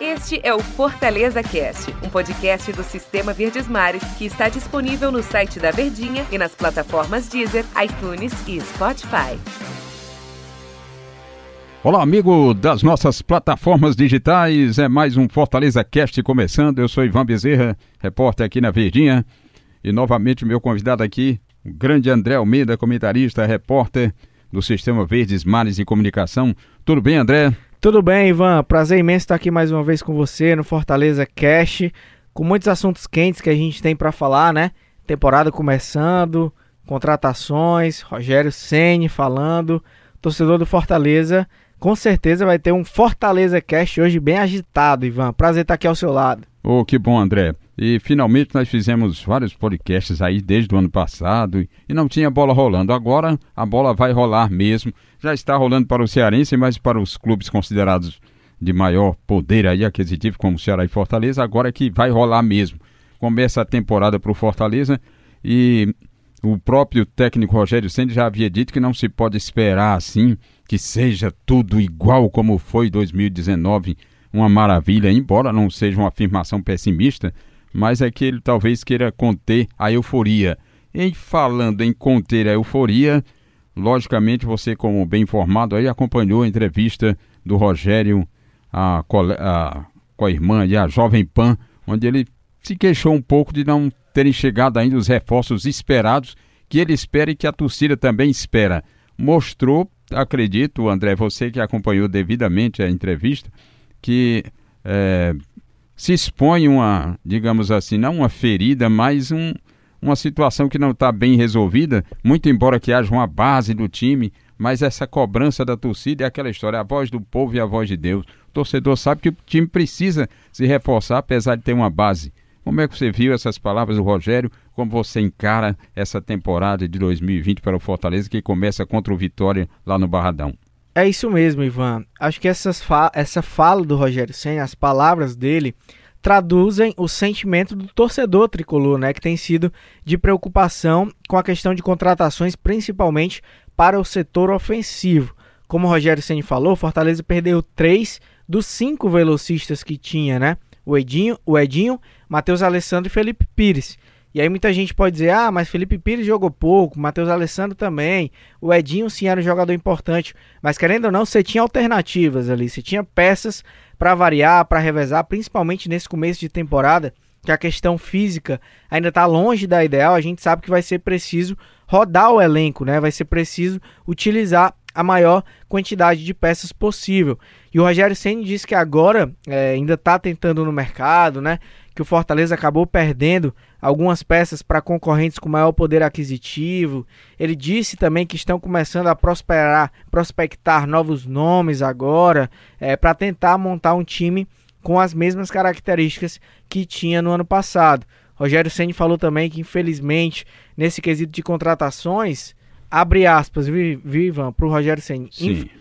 Este é o Fortaleza Cast, um podcast do Sistema Verdes Mares que está disponível no site da Verdinha e nas plataformas Deezer, iTunes e Spotify. Olá, amigo das nossas plataformas digitais. É mais um Fortaleza Cast começando. Eu sou Ivan Bezerra, repórter aqui na Verdinha. E novamente meu convidado aqui, o grande André Almeida, comentarista, repórter do Sistema Verdes Mares de Comunicação. Tudo bem, André? Tudo bem, Ivan? Prazer imenso estar aqui mais uma vez com você no Fortaleza Cash, com muitos assuntos quentes que a gente tem para falar, né? Temporada começando, contratações, Rogério Ceni falando, torcedor do Fortaleza, com certeza vai ter um Fortaleza Cash hoje bem agitado, Ivan. Prazer estar aqui ao seu lado. Oh, que bom, André. E finalmente nós fizemos vários podcasts aí desde o ano passado e não tinha bola rolando. Agora a bola vai rolar mesmo. Já está rolando para o Cearense, mas para os clubes considerados de maior poder aí aquisitivo, como Ceará e Fortaleza, agora é que vai rolar mesmo. Começa a temporada para o Fortaleza e o próprio técnico Rogério Senna já havia dito que não se pode esperar assim que seja tudo igual como foi 2019, uma maravilha, embora não seja uma afirmação pessimista, mas é que ele talvez queira conter a euforia. E falando em conter a euforia, logicamente você, como bem informado, aí acompanhou a entrevista do Rogério a, a, com a irmã e a Jovem Pan, onde ele se queixou um pouco de não terem chegado ainda os reforços esperados, que ele espera e que a torcida também espera. Mostrou, acredito, André, você que acompanhou devidamente a entrevista, que é, se expõe uma, digamos assim, não uma ferida, mas um, uma situação que não está bem resolvida, muito embora que haja uma base do time, mas essa cobrança da torcida é aquela história, a voz do povo e a voz de Deus. O torcedor sabe que o time precisa se reforçar, apesar de ter uma base. Como é que você viu essas palavras do Rogério? Como você encara essa temporada de 2020 para o Fortaleza que começa contra o Vitória lá no Barradão? É isso mesmo, Ivan. Acho que essas fa essa fala do Rogério Senna, as palavras dele, traduzem o sentimento do torcedor tricolor, né, que tem sido de preocupação com a questão de contratações, principalmente para o setor ofensivo. Como o Rogério Senna falou, Fortaleza perdeu três dos cinco velocistas que tinha, né? O Edinho, o Edinho, Matheus Alessandro e Felipe Pires. E aí muita gente pode dizer, ah, mas Felipe Pires jogou pouco, Matheus Alessandro também, o Edinho sim era um jogador importante, mas querendo ou não, você tinha alternativas ali, você tinha peças para variar, para revezar, principalmente nesse começo de temporada, que a questão física ainda está longe da ideal, a gente sabe que vai ser preciso rodar o elenco, né? Vai ser preciso utilizar a maior quantidade de peças possível. E o Rogério Senna disse que agora é, ainda está tentando no mercado, né? Que o Fortaleza acabou perdendo algumas peças para concorrentes com maior poder aquisitivo. Ele disse também que estão começando a prosperar, prospectar novos nomes agora, é, para tentar montar um time com as mesmas características que tinha no ano passado. Rogério Ceni falou também que infelizmente nesse quesito de contratações abre aspas, vivam para o Rogério Senna.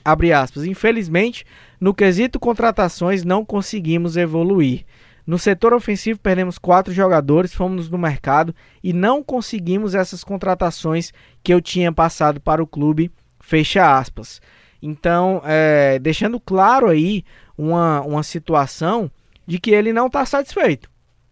abre aspas. Infelizmente, no quesito contratações, não conseguimos evoluir. No setor ofensivo, perdemos quatro jogadores, fomos no mercado e não conseguimos essas contratações que eu tinha passado para o clube. Fecha aspas. Então, é, deixando claro aí uma, uma situação de que ele não está satisfeito.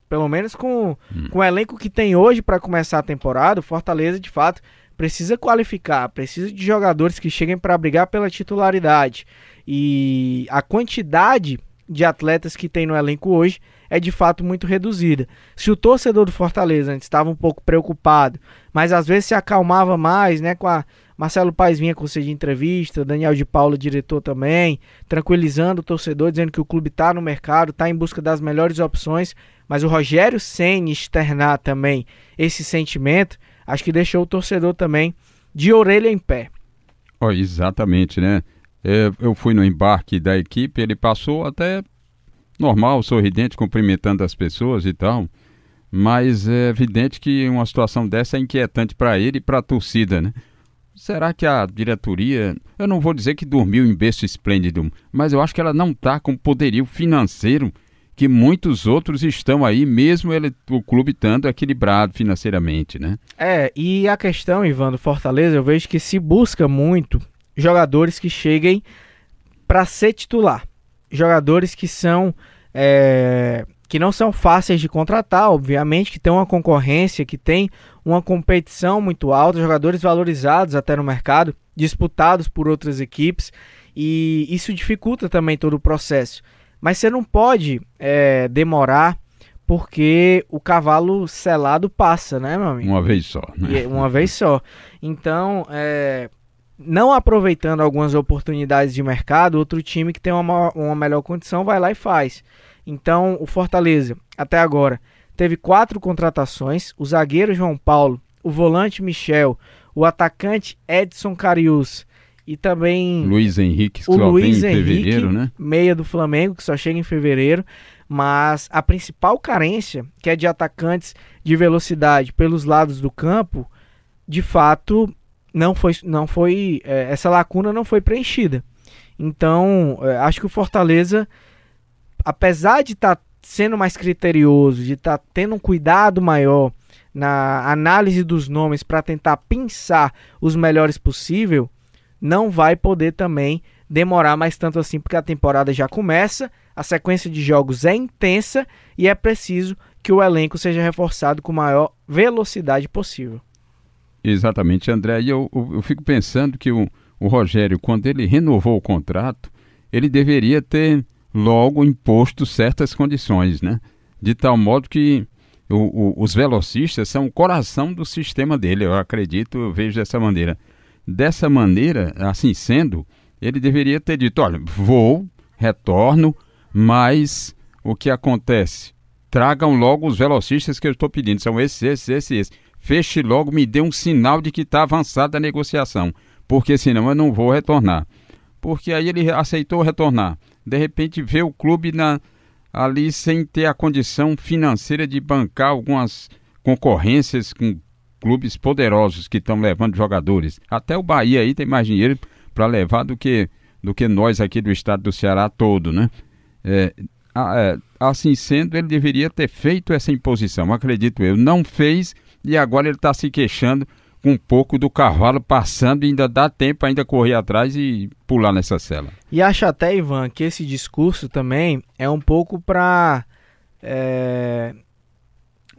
Pelo menos com, hum. com o elenco que tem hoje para começar a temporada, o Fortaleza de fato precisa qualificar, precisa de jogadores que cheguem para brigar pela titularidade. E a quantidade de atletas que tem no elenco hoje é de fato muito reduzida. Se o torcedor do Fortaleza antes estava um pouco preocupado, mas às vezes se acalmava mais, né, com a Marcelo Paes vinha conceder entrevista, Daniel de Paula, diretor também, tranquilizando o torcedor, dizendo que o clube está no mercado, está em busca das melhores opções, mas o Rogério Senna externar também esse sentimento, acho que deixou o torcedor também de orelha em pé. Oh, exatamente, né? É, eu fui no embarque da equipe, ele passou até normal, sorridente, cumprimentando as pessoas e tal. Mas é evidente que uma situação dessa é inquietante para ele e para a torcida, né? Será que a diretoria, eu não vou dizer que dormiu em berço esplêndido, mas eu acho que ela não está com poderio financeiro que muitos outros estão aí, mesmo ele, o clube estando equilibrado financeiramente, né? É, e a questão, Ivan, do Fortaleza, eu vejo que se busca muito jogadores que cheguem para ser titular. Jogadores que são é, que não são fáceis de contratar, obviamente, que tem uma concorrência, que tem uma competição muito alta, jogadores valorizados até no mercado, disputados por outras equipes, e isso dificulta também todo o processo. Mas você não pode é, demorar porque o cavalo selado passa, né, meu amigo? Uma vez só. Né? Uma vez só. Então, é, não aproveitando algumas oportunidades de mercado, outro time que tem uma, uma melhor condição vai lá e faz. Então, o Fortaleza, até agora, teve quatro contratações: o zagueiro João Paulo, o volante Michel, o atacante Edson Carius e também Luiz Henrique, que o só Luiz vem em Henrique, fevereiro, né? Meia do Flamengo, que só chega em fevereiro. Mas a principal carência, que é de atacantes de velocidade pelos lados do campo, de fato não foi, não foi é, essa lacuna não foi preenchida. Então, é, acho que o Fortaleza apesar de estar tá sendo mais criterioso, de estar tá tendo um cuidado maior na análise dos nomes para tentar pensar os melhores possível, não vai poder também demorar mais tanto assim, porque a temporada já começa, a sequência de jogos é intensa e é preciso que o elenco seja reforçado com maior velocidade possível. Exatamente, André. E eu, eu, eu fico pensando que o, o Rogério, quando ele renovou o contrato, ele deveria ter logo imposto certas condições, né? De tal modo que o, o, os velocistas são o coração do sistema dele, eu acredito, eu vejo dessa maneira. Dessa maneira, assim sendo, ele deveria ter dito: olha, vou, retorno, mas o que acontece? Tragam logo os velocistas que eu estou pedindo, são esses, esses, esses, esses. Feche logo, me dê um sinal de que está avançada a negociação, porque senão eu não vou retornar. Porque aí ele aceitou retornar de repente vê o clube na, ali sem ter a condição financeira de bancar algumas concorrências com clubes poderosos que estão levando jogadores. Até o Bahia aí tem mais dinheiro para levar do que, do que nós aqui do estado do Ceará todo, né? É, é, assim sendo, ele deveria ter feito essa imposição, acredito eu. Não fez e agora ele está se queixando um pouco do cavalo passando e ainda dá tempo ainda correr atrás e pular nessa cela. E acho até, Ivan, que esse discurso também é um pouco para é,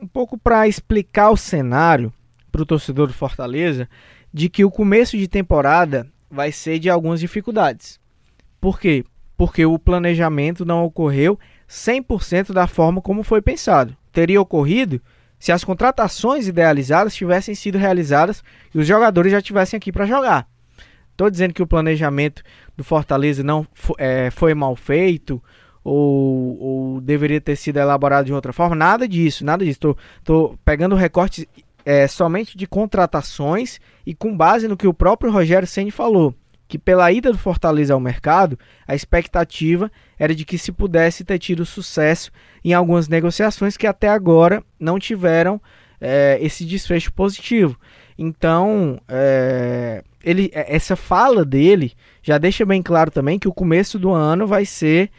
um pouco para explicar o cenário para o torcedor do Fortaleza de que o começo de temporada vai ser de algumas dificuldades. Por quê? Porque o planejamento não ocorreu 100% da forma como foi pensado. Teria ocorrido se as contratações idealizadas tivessem sido realizadas e os jogadores já estivessem aqui para jogar. Estou dizendo que o planejamento do Fortaleza não é, foi mal feito ou, ou, deveria ter sido elaborado de outra forma. Nada disso, nada disso. Estou pegando recortes é, somente de contratações e com base no que o próprio Rogério Ceni falou que pela ida do Fortaleza ao mercado, a expectativa era de que se pudesse ter tido sucesso em algumas negociações que até agora não tiveram é, esse desfecho positivo. Então, é, ele, é, essa fala dele já deixa bem claro também que o começo do ano vai ser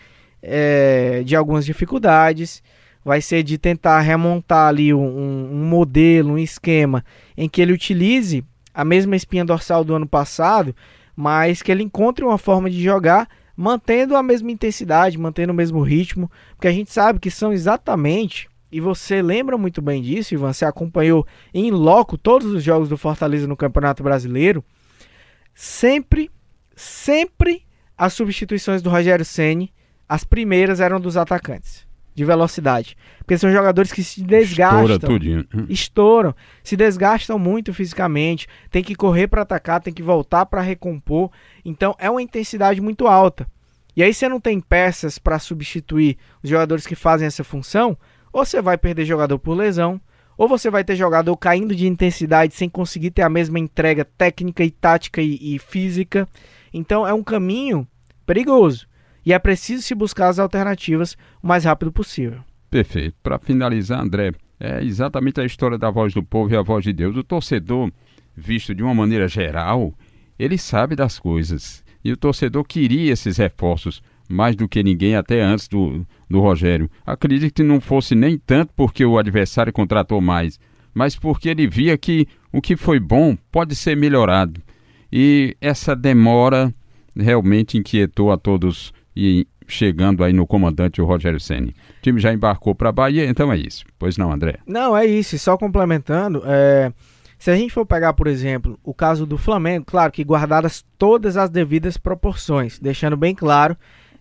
é, de algumas dificuldades, vai ser de tentar remontar ali um, um modelo, um esquema em que ele utilize a mesma espinha dorsal do ano passado mas que ele encontre uma forma de jogar mantendo a mesma intensidade, mantendo o mesmo ritmo, porque a gente sabe que são exatamente, e você lembra muito bem disso, Ivan, você acompanhou em loco todos os jogos do Fortaleza no Campeonato Brasileiro, sempre, sempre as substituições do Rogério Ceni, as primeiras eram dos atacantes de velocidade. Porque são jogadores que se desgastam. Estoura tudinho. Estouram. Se desgastam muito fisicamente. Tem que correr para atacar, tem que voltar para recompor. Então é uma intensidade muito alta. E aí você não tem peças para substituir os jogadores que fazem essa função, ou você vai perder jogador por lesão, ou você vai ter jogador caindo de intensidade sem conseguir ter a mesma entrega técnica e tática e, e física. Então é um caminho perigoso e é preciso se buscar as alternativas o mais rápido possível. Perfeito. Para finalizar, André, é exatamente a história da voz do povo e a voz de Deus. O torcedor, visto de uma maneira geral, ele sabe das coisas. E o torcedor queria esses reforços mais do que ninguém até antes do, do Rogério. Acredito que não fosse nem tanto porque o adversário contratou mais, mas porque ele via que o que foi bom pode ser melhorado. E essa demora realmente inquietou a todos e chegando aí no comandante o Rogério Ceni. O time já embarcou para a Bahia, então é isso. Pois não, André? Não, é isso. Só complementando, é... se a gente for pegar, por exemplo, o caso do Flamengo, claro que guardadas todas as devidas proporções, deixando bem claro,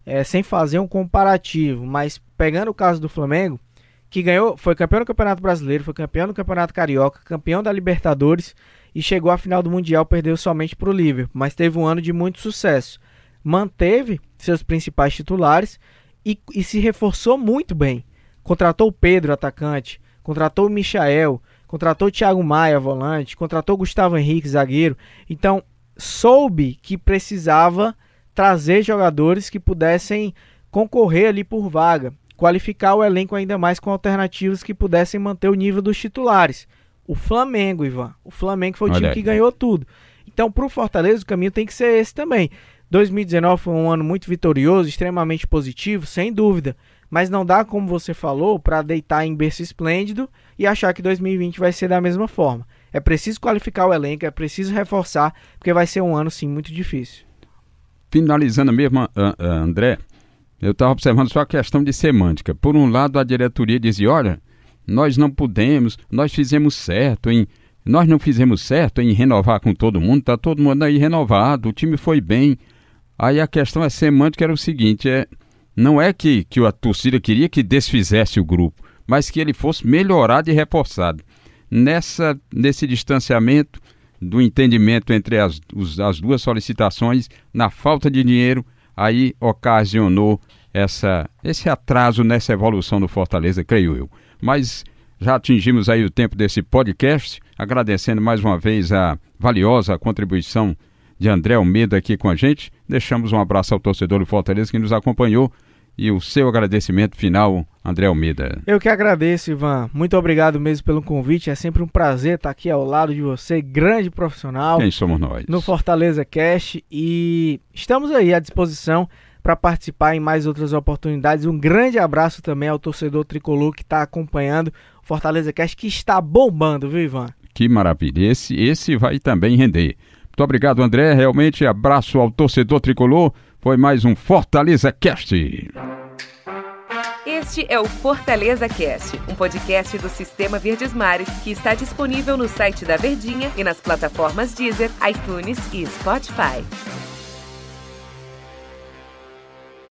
é, sem fazer um comparativo, mas pegando o caso do Flamengo, que ganhou, foi campeão do Campeonato Brasileiro, foi campeão do Campeonato Carioca, campeão da Libertadores e chegou à final do Mundial, perdeu somente para o Liverpool, mas teve um ano de muito sucesso. Manteve seus principais titulares e, e se reforçou muito bem. Contratou o Pedro, atacante, contratou o Michael, contratou o Thiago Maia, volante, contratou o Gustavo Henrique, zagueiro. Então, soube que precisava trazer jogadores que pudessem concorrer ali por vaga, qualificar o elenco ainda mais com alternativas que pudessem manter o nível dos titulares. O Flamengo, Ivan. O Flamengo foi o Olha time aí. que ganhou tudo. Então, para o Fortaleza, o caminho tem que ser esse também. 2019 foi um ano muito vitorioso, extremamente positivo, sem dúvida. Mas não dá, como você falou, para deitar em berço esplêndido e achar que 2020 vai ser da mesma forma. É preciso qualificar o elenco, é preciso reforçar, porque vai ser um ano, sim, muito difícil. Finalizando mesmo, André, eu estava observando só a questão de semântica. Por um lado, a diretoria dizia: olha, nós não podemos, nós fizemos certo em. Nós não fizemos certo em renovar com todo mundo, está todo mundo aí renovado, o time foi bem. Aí a questão é semântica, era o seguinte, é, não é que, que a torcida queria que desfizesse o grupo, mas que ele fosse melhorado e reforçado. Nessa, nesse distanciamento do entendimento entre as, os, as duas solicitações, na falta de dinheiro, aí ocasionou essa, esse atraso nessa evolução do Fortaleza, creio eu. Mas já atingimos aí o tempo desse podcast, agradecendo mais uma vez a valiosa contribuição de André Almeida aqui com a gente. Deixamos um abraço ao torcedor do Fortaleza que nos acompanhou e o seu agradecimento final, André Almeida. Eu que agradeço, Ivan. Muito obrigado mesmo pelo convite. É sempre um prazer estar aqui ao lado de você, grande profissional. Quem somos nós? No Fortaleza Cast e estamos aí à disposição para participar em mais outras oportunidades. Um grande abraço também ao torcedor tricolor que está acompanhando o Fortaleza Cast, que está bombando, viu, Ivan? Que maravilha. Esse, esse vai também render. Muito obrigado, André. Realmente, abraço ao torcedor tricolor. Foi mais um Fortaleza Cast. Este é o Fortaleza Cast, um podcast do Sistema Verdes Mares que está disponível no site da Verdinha e nas plataformas Deezer, iTunes e Spotify.